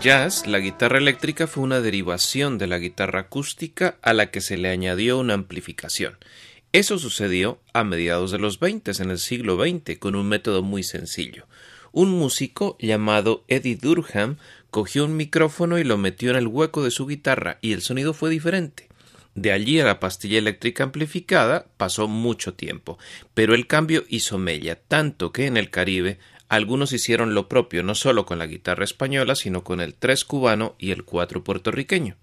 jazz, la guitarra eléctrica fue una derivación de la guitarra acústica a la que se le añadió una amplificación. Eso sucedió a mediados de los 20 en el siglo XX con un método muy sencillo. Un músico llamado Eddie Durham cogió un micrófono y lo metió en el hueco de su guitarra y el sonido fue diferente. De allí a la pastilla eléctrica amplificada pasó mucho tiempo, pero el cambio hizo mella, tanto que en el Caribe algunos hicieron lo propio no solo con la guitarra española, sino con el tres cubano y el cuatro puertorriqueño.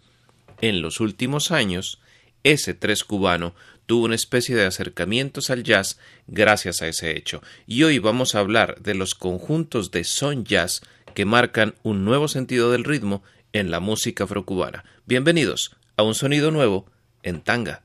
En los últimos años, ese tres cubano tuvo una especie de acercamientos al jazz gracias a ese hecho, y hoy vamos a hablar de los conjuntos de son jazz que marcan un nuevo sentido del ritmo en la música afrocubana. Bienvenidos a un sonido nuevo en tanga.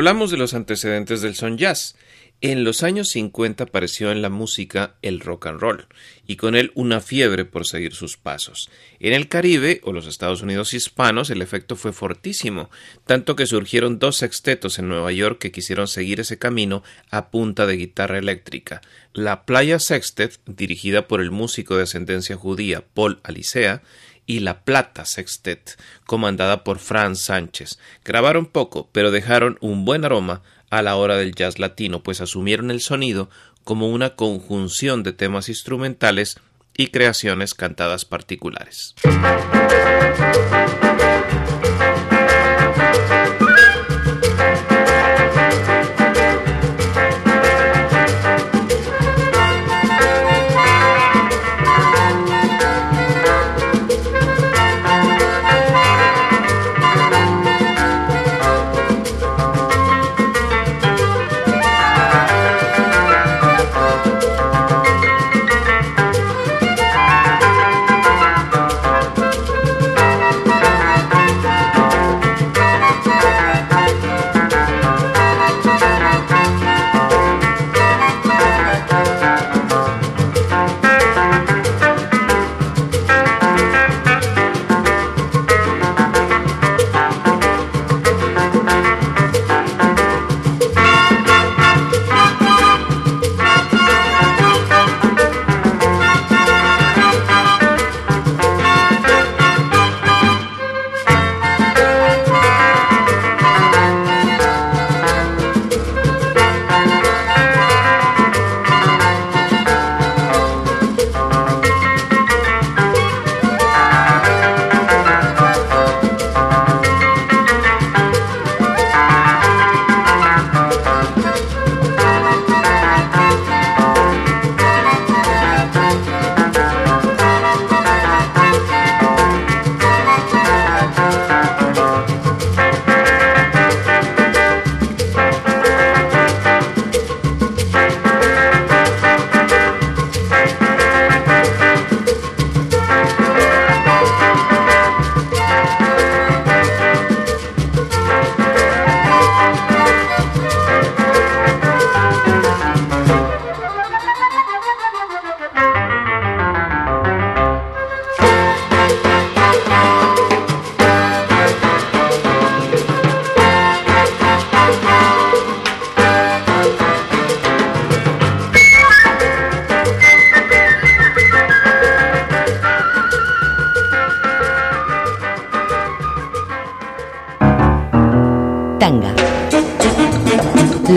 Hablamos de los antecedentes del son jazz. En los años 50 apareció en la música el rock and roll, y con él una fiebre por seguir sus pasos. En el Caribe o los Estados Unidos hispanos el efecto fue fortísimo, tanto que surgieron dos sextetos en Nueva York que quisieron seguir ese camino a punta de guitarra eléctrica. La Playa Sextet, dirigida por el músico de ascendencia judía Paul Alicea, y La Plata Sextet, comandada por Franz Sánchez. Grabaron poco, pero dejaron un buen aroma a la hora del jazz latino, pues asumieron el sonido como una conjunción de temas instrumentales y creaciones cantadas particulares.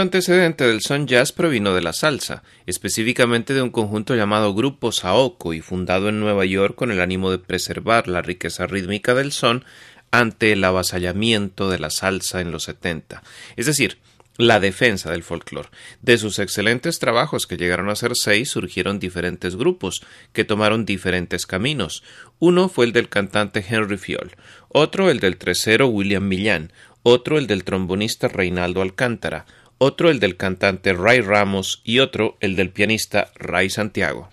Antecedente del son jazz provino de la salsa, específicamente de un conjunto llamado Grupo Saoko y fundado en Nueva York con el ánimo de preservar la riqueza rítmica del son ante el avasallamiento de la salsa en los 70, es decir, la defensa del folclore. De sus excelentes trabajos, que llegaron a ser seis, surgieron diferentes grupos, que tomaron diferentes caminos. Uno fue el del cantante Henry Fiol, otro el del tresero William Millán, otro el del trombonista Reinaldo Alcántara, otro el del cantante Ray Ramos y otro el del pianista Ray Santiago.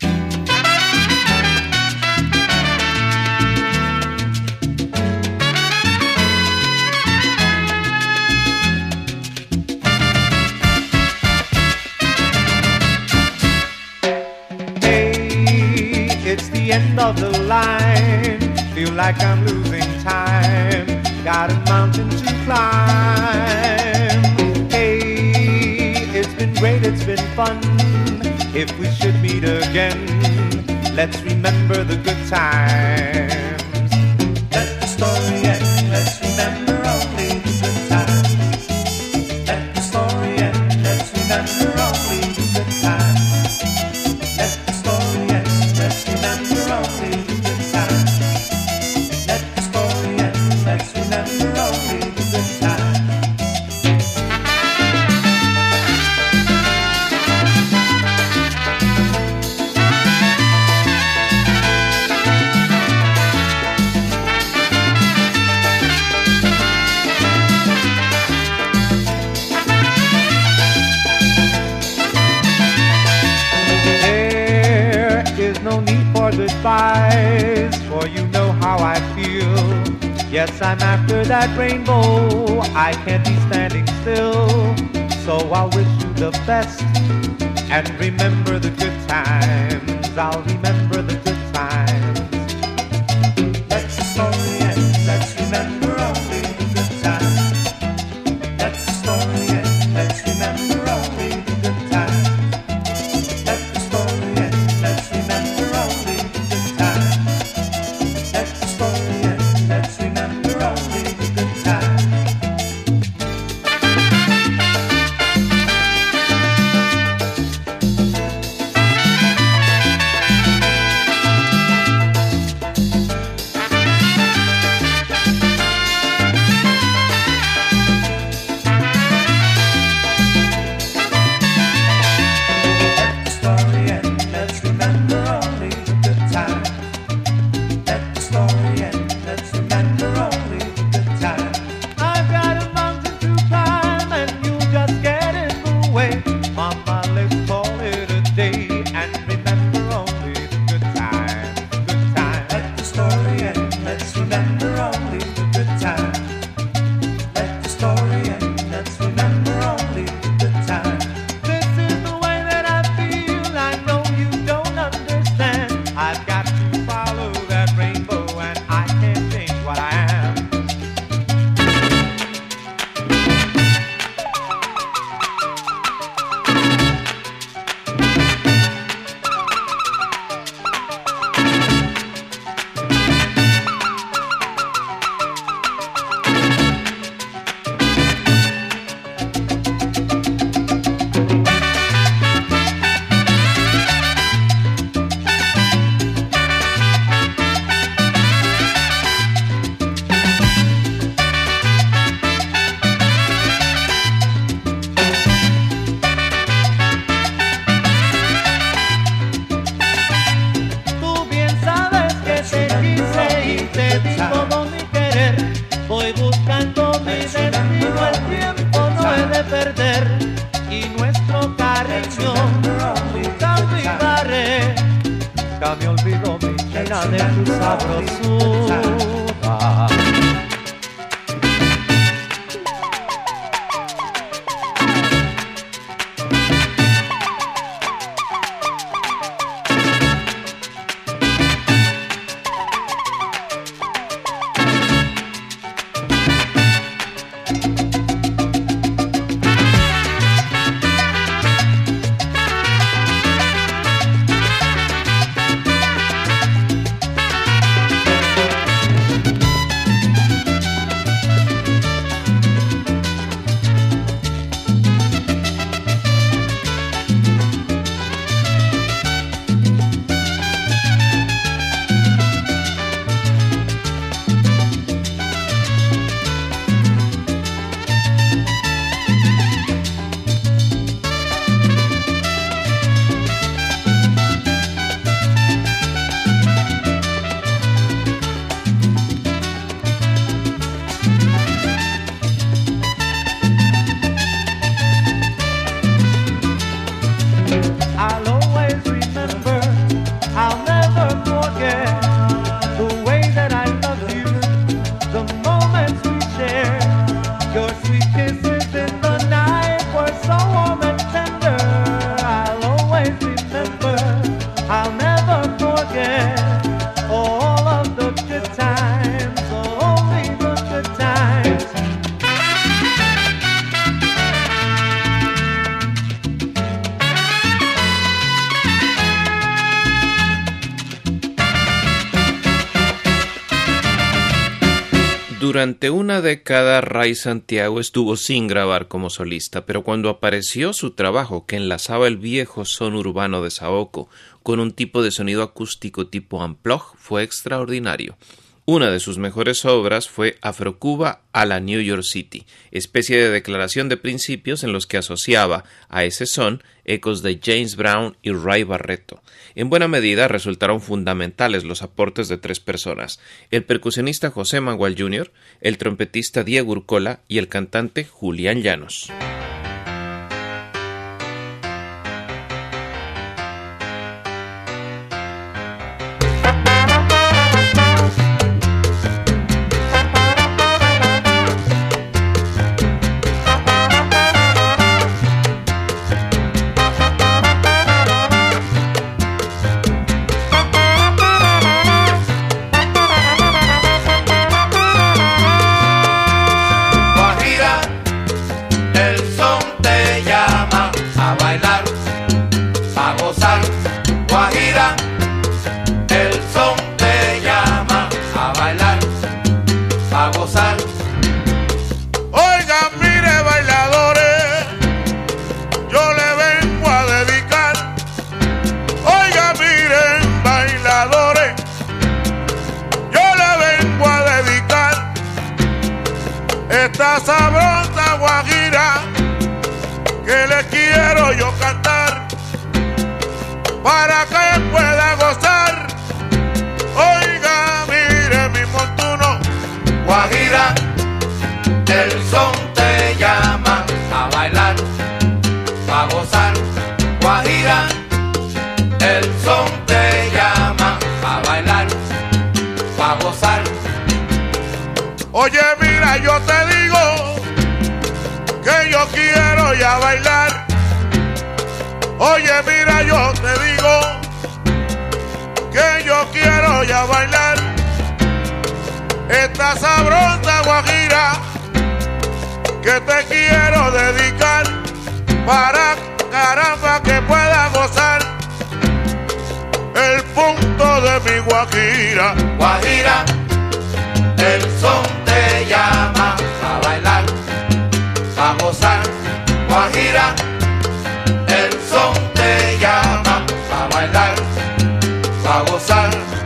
End of the line. Feel like I'm losing time. Got a mountain great, it's been fun. If we should meet again, let's remember the good times. For you know how I feel. Yes, I'm after that rainbow. I can't be standing still. So I'll wish you the best and remember the good times. I'll remember Durante una década Ray Santiago estuvo sin grabar como solista, pero cuando apareció su trabajo que enlazaba el viejo son urbano de Saoko con un tipo de sonido acústico tipo unplug fue extraordinario. Una de sus mejores obras fue Afrocuba a la New York City, especie de declaración de principios en los que asociaba a ese son ecos de James Brown y Ray Barreto. En buena medida resultaron fundamentales los aportes de tres personas, el percusionista José Manuel Jr., el trompetista Diego Urcola y el cantante Julián Llanos. de mi guajira. Guajira, el son te llama a bailar, a gozar. Guajira, el son te llama a bailar, a gozar.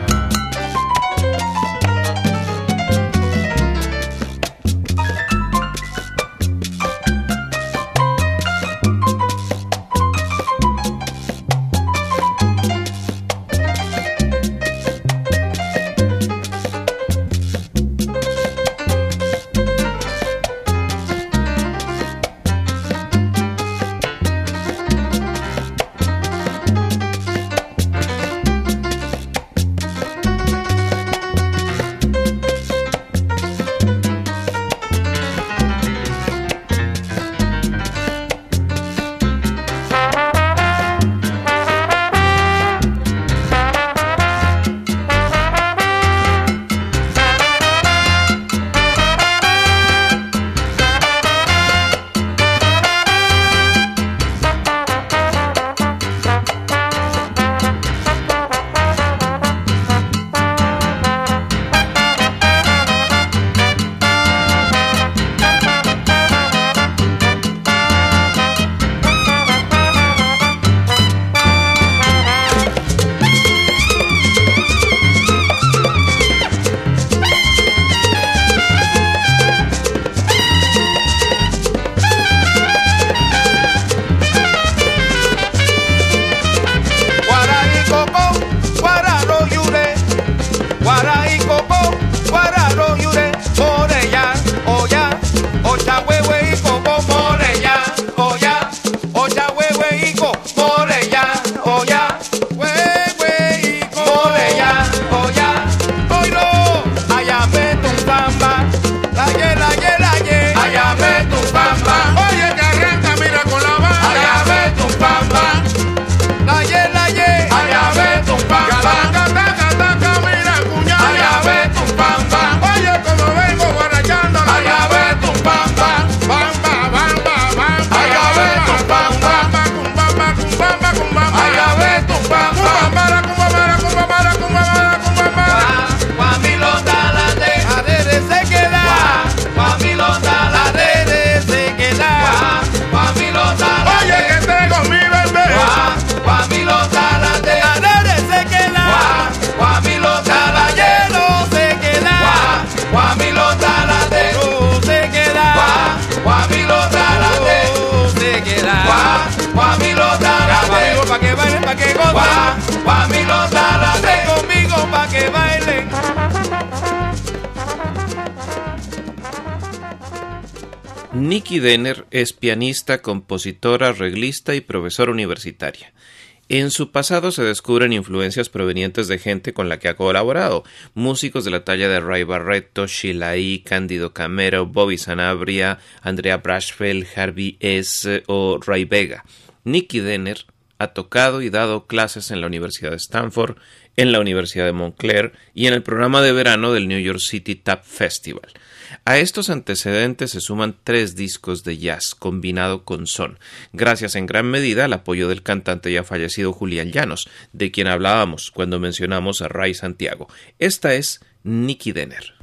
Denner es pianista, compositora, arreglista y profesora universitaria. En su pasado se descubren influencias provenientes de gente con la que ha colaborado, músicos de la talla de Ray Barreto, Sheila E., Cándido Camero, Bobby Sanabria, Andrea Brashfeld, Harvey S. o Ray Vega. Nicky Denner ha tocado y dado clases en la Universidad de Stanford, en la Universidad de Montclair y en el programa de verano del New York City Tap Festival. A estos antecedentes se suman tres discos de jazz combinado con son, gracias en gran medida al apoyo del cantante ya fallecido Julián Llanos, de quien hablábamos cuando mencionamos a Ray Santiago. Esta es Nicky Denner.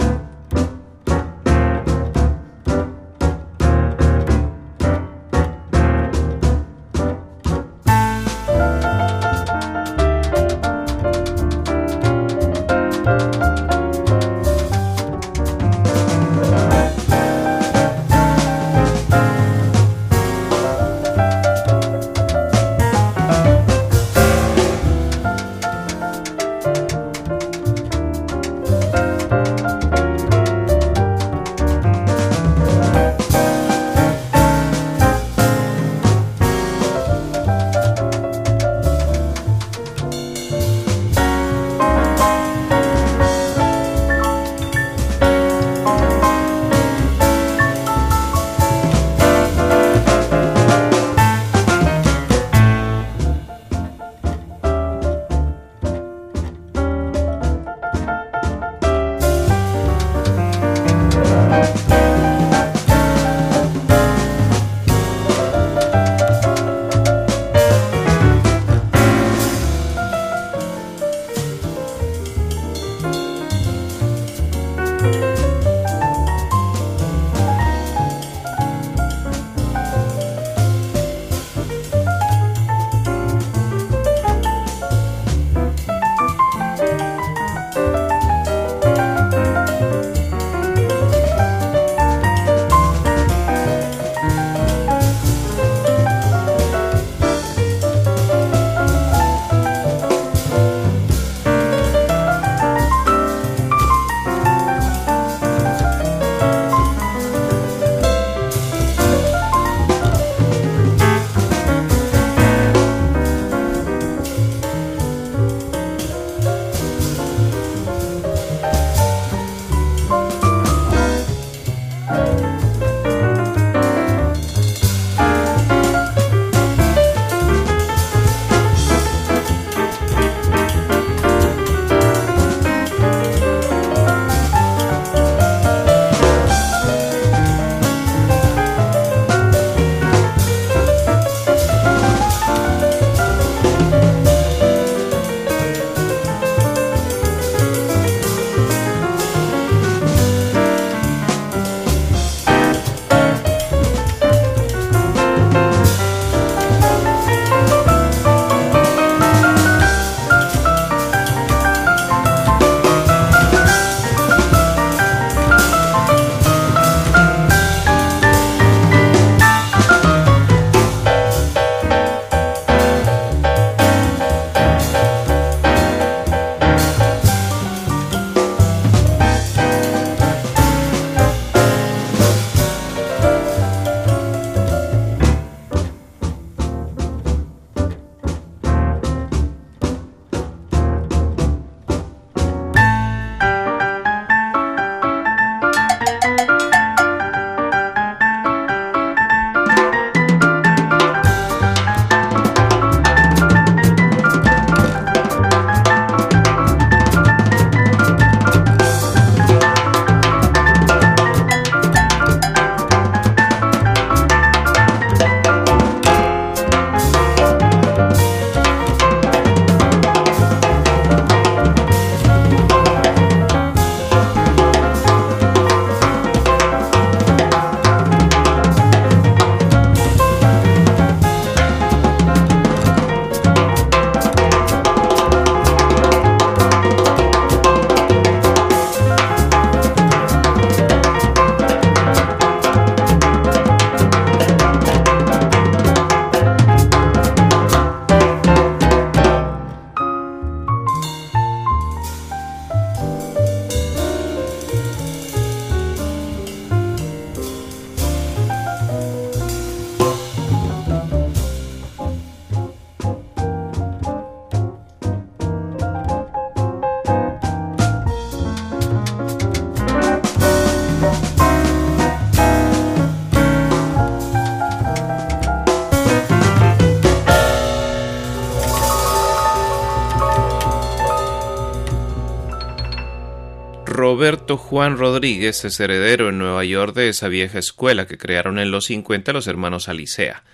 Roberto Juan Rodríguez es heredero en Nueva York de esa vieja escuela que crearon en los 50 los hermanos Alicea.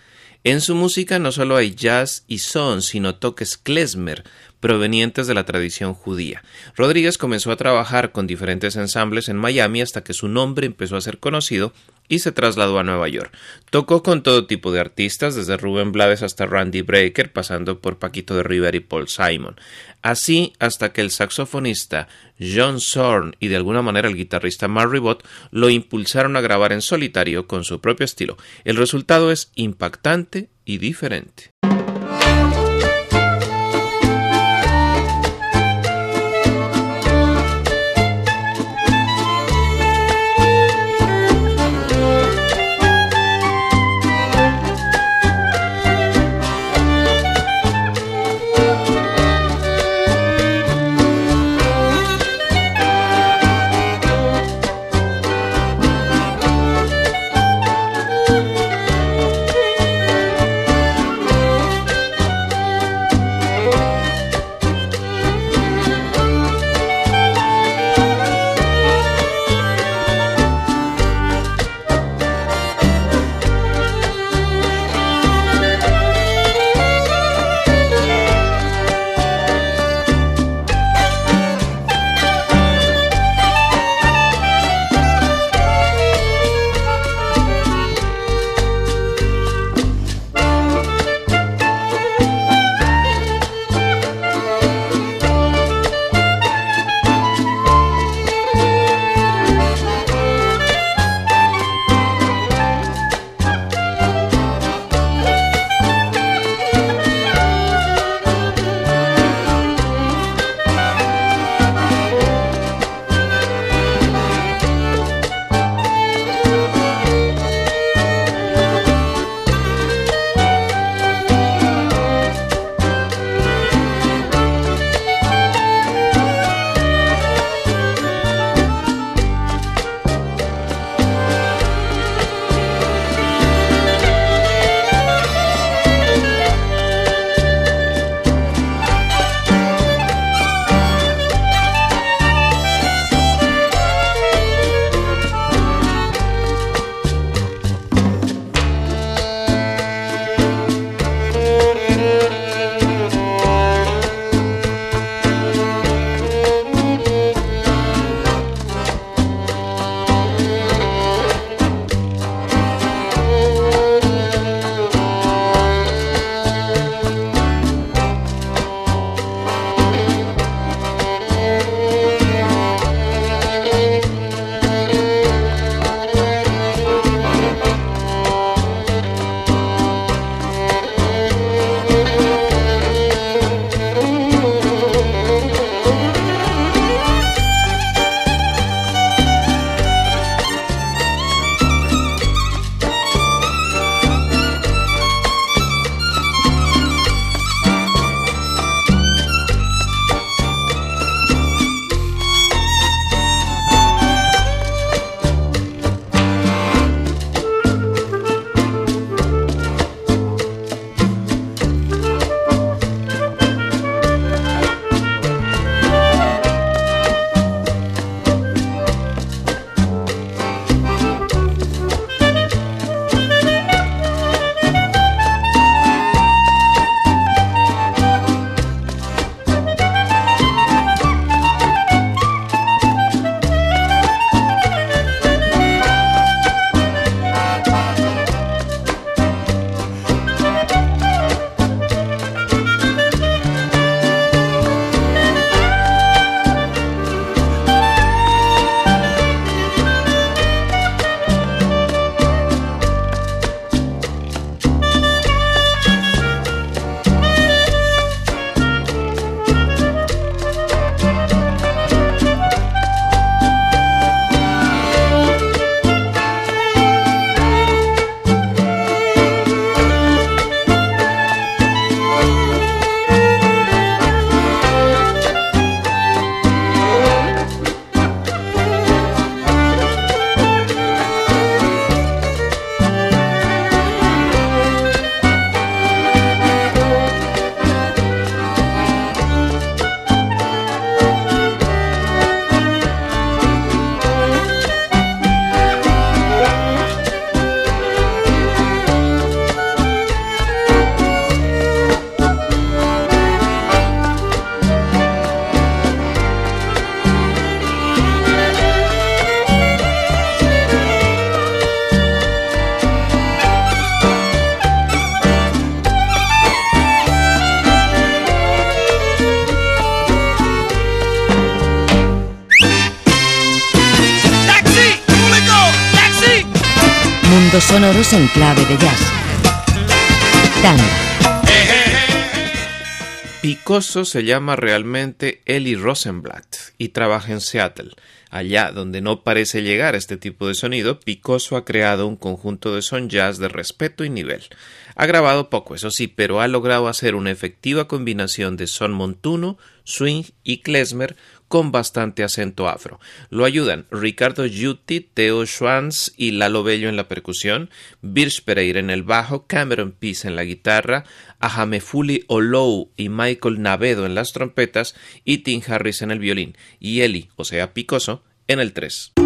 En su música no solo hay jazz y son, sino toques klezmer, provenientes de la tradición judía. Rodríguez comenzó a trabajar con diferentes ensambles en Miami hasta que su nombre empezó a ser conocido y se trasladó a Nueva York. Tocó con todo tipo de artistas, desde Rubén Blades hasta Randy Breaker, pasando por Paquito de River y Paul Simon. Así hasta que el saxofonista John Zorn y de alguna manera el guitarrista Mark Ribot lo impulsaron a grabar en solitario con su propio estilo. El resultado es impactante y diferente. En clave de jazz. Picoso se llama realmente Eli Rosenblatt y trabaja en Seattle. Allá donde no parece llegar este tipo de sonido, Picoso ha creado un conjunto de son jazz de respeto y nivel. Ha grabado poco, eso sí, pero ha logrado hacer una efectiva combinación de son montuno, swing y klezmer con bastante acento afro. Lo ayudan Ricardo Yuti, Theo Schwanz y Lalo Bello en la percusión, Birch Pereira en el bajo, Cameron Peace en la guitarra, Ahamefuli Olou y Michael Navedo en las trompetas y Tim Harris en el violín y Eli, o sea Picoso, en el 3.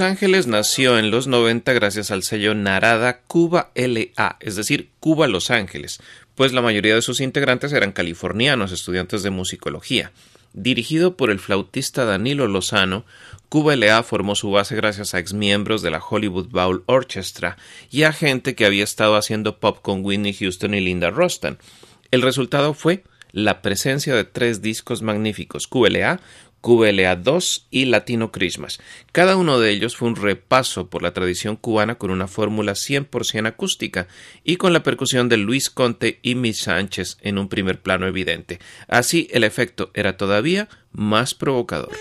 Los Ángeles nació en los 90 gracias al sello Narada Cuba LA, es decir, Cuba Los Ángeles, pues la mayoría de sus integrantes eran californianos, estudiantes de musicología. Dirigido por el flautista Danilo Lozano, Cuba LA formó su base gracias a exmiembros de la Hollywood Bowl Orchestra y a gente que había estado haciendo pop con Whitney Houston y Linda Rostan. El resultado fue la presencia de tres discos magníficos QLA, QLA2 y Latino Christmas. Cada uno de ellos fue un repaso por la tradición cubana con una fórmula 100% acústica y con la percusión de Luis Conte y Miss Sánchez en un primer plano evidente. Así el efecto era todavía más provocador.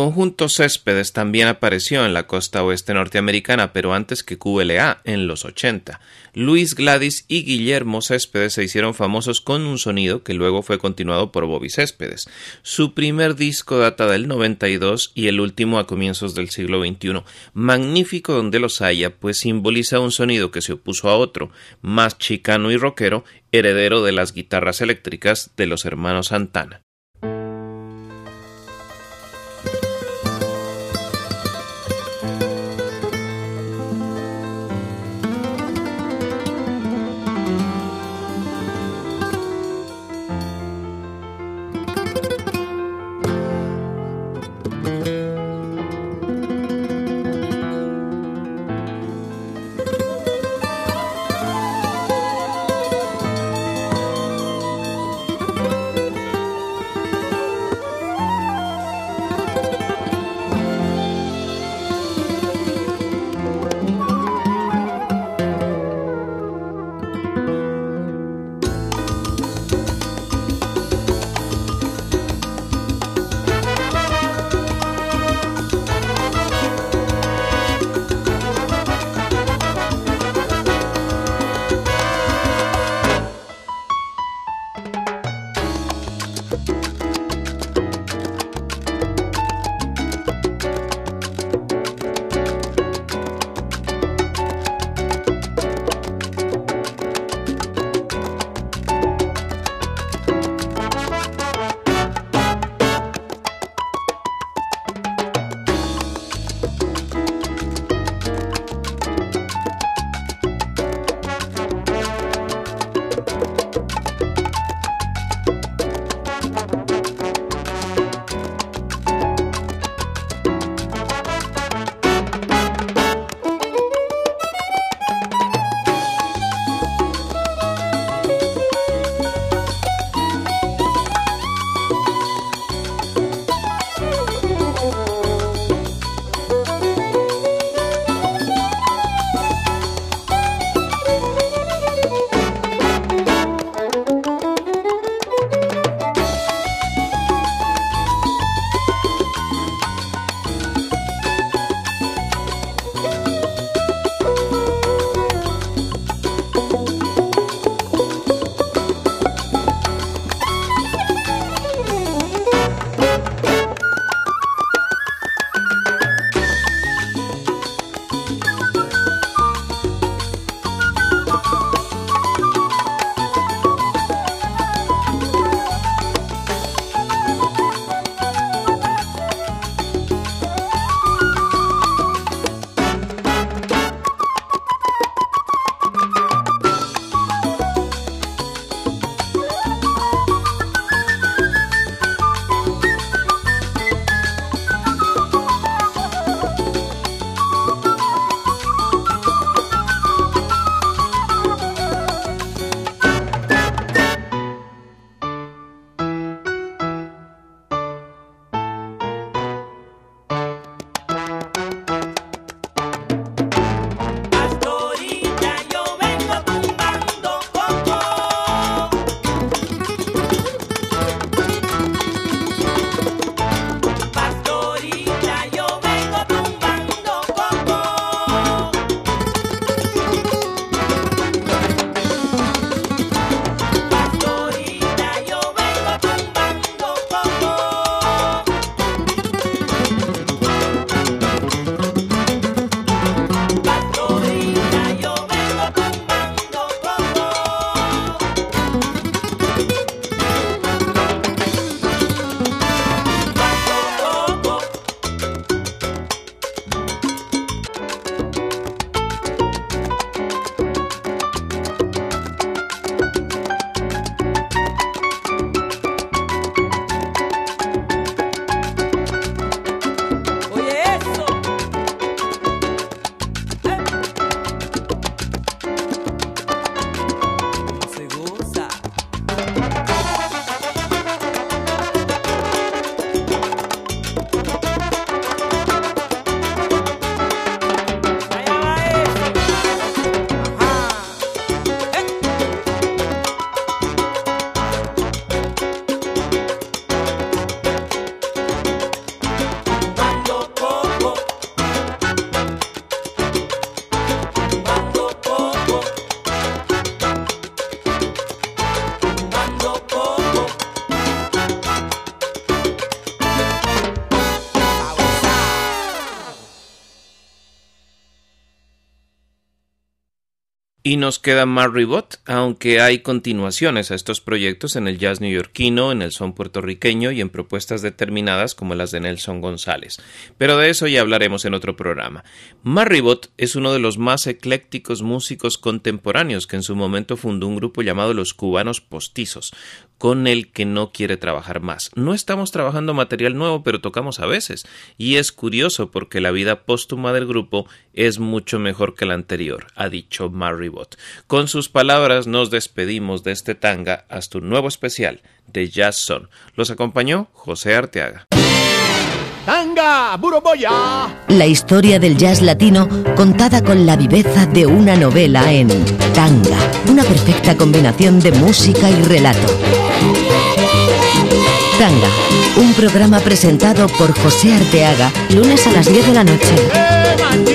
Conjunto Céspedes también apareció en la costa oeste norteamericana, pero antes que QLA, en los 80. Luis Gladys y Guillermo Céspedes se hicieron famosos con un sonido que luego fue continuado por Bobby Céspedes. Su primer disco data del 92 y el último a comienzos del siglo XXI. Magnífico donde los haya, pues simboliza un sonido que se opuso a otro, más chicano y rockero, heredero de las guitarras eléctricas de los hermanos Santana. Y nos queda Marribot, aunque hay continuaciones a estos proyectos en el jazz neoyorquino, en el son puertorriqueño y en propuestas determinadas como las de Nelson González. Pero de eso ya hablaremos en otro programa. Marribot es uno de los más eclécticos músicos contemporáneos que en su momento fundó un grupo llamado Los Cubanos Postizos, con el que no quiere trabajar más. No estamos trabajando material nuevo, pero tocamos a veces. Y es curioso porque la vida póstuma del grupo es mucho mejor que la anterior, ha dicho Marribot. Con sus palabras nos despedimos de este tanga hasta un nuevo especial de Jazz Son. Los acompañó José Arteaga. Tanga, Buroboya. La historia del jazz latino contada con la viveza de una novela en Tanga, una perfecta combinación de música y relato. Tanga, un programa presentado por José Arteaga, lunes a las 10 de la noche.